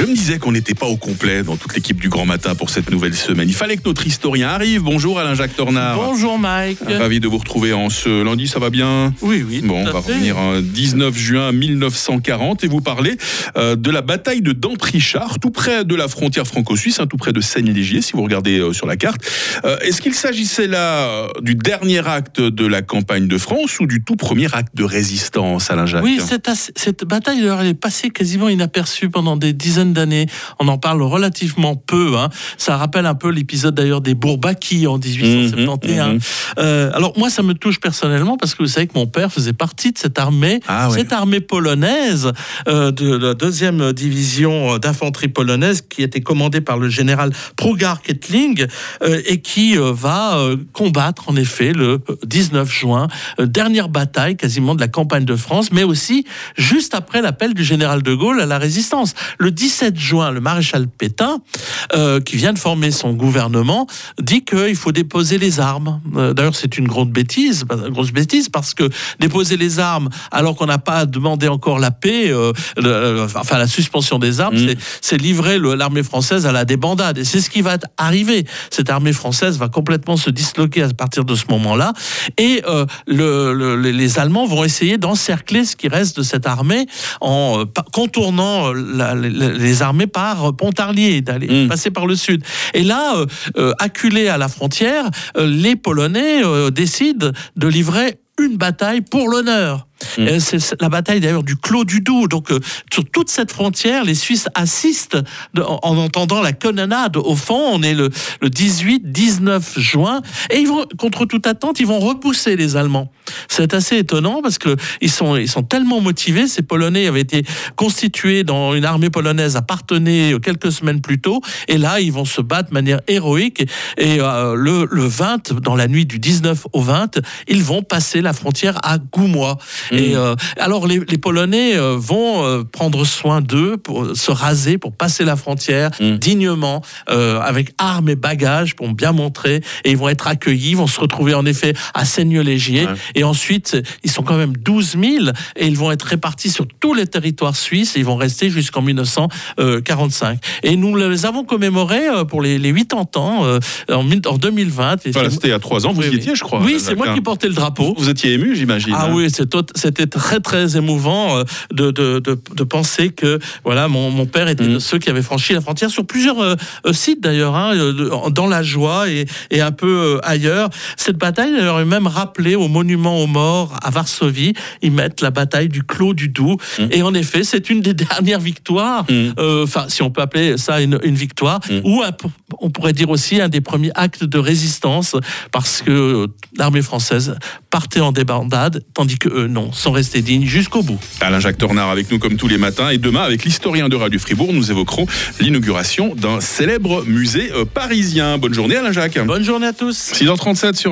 Je me disais qu'on n'était pas au complet dans toute l'équipe du Grand Matin pour cette nouvelle semaine. Il fallait que notre historien arrive. Bonjour Alain-Jacques Tornard. Bonjour Mike. Ravi de vous retrouver en ce lundi, ça va bien? Oui, oui. Bon, on va revenir en 19 juin 1940 et vous parler euh, de la bataille de Damprichard, tout près de la frontière franco-suisse, hein, tout près de Seine-Légier, si vous regardez euh, sur la carte. Euh, Est-ce qu'il s'agissait là du dernier acte de la campagne de France ou du tout premier acte de résistance, Alain-Jacques Oui, cette, cette bataille elle est passée quasiment inaperçue pendant des dizaines d'années. On en parle relativement peu. hein. Ça rappelle un peu l'épisode d'ailleurs des Bourbaki en 1871. Mhm, Euh, alors moi, ça me touche personnellement parce que vous savez que mon père faisait partie de cette armée, Ah cette armée polonaise euh, de la deuxième division d'infanterie polonaise qui était commandée par le général Prugar Kettling euh, et qui va combattre en effet le 19 juin, dernière bataille quasiment de la campagne de France, mais aussi juste après l'appel du général de Gaulle à la résistance. Le 17 juin, le maréchal Pétain, euh, qui vient de former son gouvernement, dit qu'il faut déposer les armes. Euh, D'ailleurs, c'est une grosse bêtise, une grosse bêtise, parce que déposer les armes alors qu'on n'a pas demandé encore la paix, euh, le- enfin la suspension des armes, Mm. c'est- livrer l'armée française à la débandade. Et c'est ce qui va arriver. Cette armée française va complètement se disloquer à partir de ce moment-là. Et le- le- les- Allemands vont essayer d'encercler ce qui reste de cette armée en contournant la- les, armées par euh, Pontarlier, d'aller Mm. passer par le sud. Et là, euh, euh, acculés à la frontière, les Polonais décident de livrer une bataille pour l'honneur. Mm. Euh, C'est la bataille d'ailleurs du Clos du Doubs. Donc euh, sur toute cette frontière, les Suisses assistent en, en entendant la canonnade. Au fond, on est le, le 18-19 juin et ils vont, contre toute attente, ils vont repousser les Allemands. C'est assez étonnant parce que ils sont, ils sont tellement motivés. Ces Polonais avaient été constitués dans une armée polonaise appartenait quelques semaines plus tôt et là, ils vont se battre de manière héroïque et, et, euh, le, le 20, dans la nuit du 19 au 20, ils vont passer la frontière à Goumois. Et euh, alors les, les Polonais euh, vont euh, prendre soin d'eux pour se raser, pour passer la frontière Mm. dignement, euh, avec armes et bagages pour bien montrer. Et ils vont être accueillis, ils vont se retrouver en effet à Seigneux-Légier. Ouais. Et ensuite, ils sont quand même 12 000 et ils vont être répartis sur tous les territoires suisses. Et ils vont rester jusqu'en 1945. Et nous les avons commémorés euh, pour les, les 80 ans euh, en, en 2020. Et Voilà, c'était a trois ans, vous y étiez, je crois. Oui, c'est moi qui portais le drapeau. Vous étiez ému, j'imagine. Ah hein oui, c'est c'était très très émouvant euh, de, de, de, de penser que voilà mon, mon père était Mhm. de ceux qui avaient franchi la frontière sur plusieurs euh, euh, sites d'ailleurs, hein, dans la joie et, et un peu euh, ailleurs. Cette bataille d'ailleurs est même rappelée au monument aux morts à Varsovie. Ils mettent la bataille du Clos du Doubs. Mhm. Et en effet, c'est une des dernières victoires, euh, enfin si on peut appeler ça une, une victoire, ou un on pourrait dire aussi un des premiers actes de résistance, parce que euh, l'armée française partait en débandade, tandis que eux, non, sont restés dignes jusqu'au bout. Alain-Jacques Tornard avec nous comme tous les matins. Et demain, avec l'historien de Radio Fribourg, nous évoquerons l'inauguration d'un célèbre musée euh, parisien. Bonne journée, Alain-Jacques. Bonne journée à tous. 6h37 sur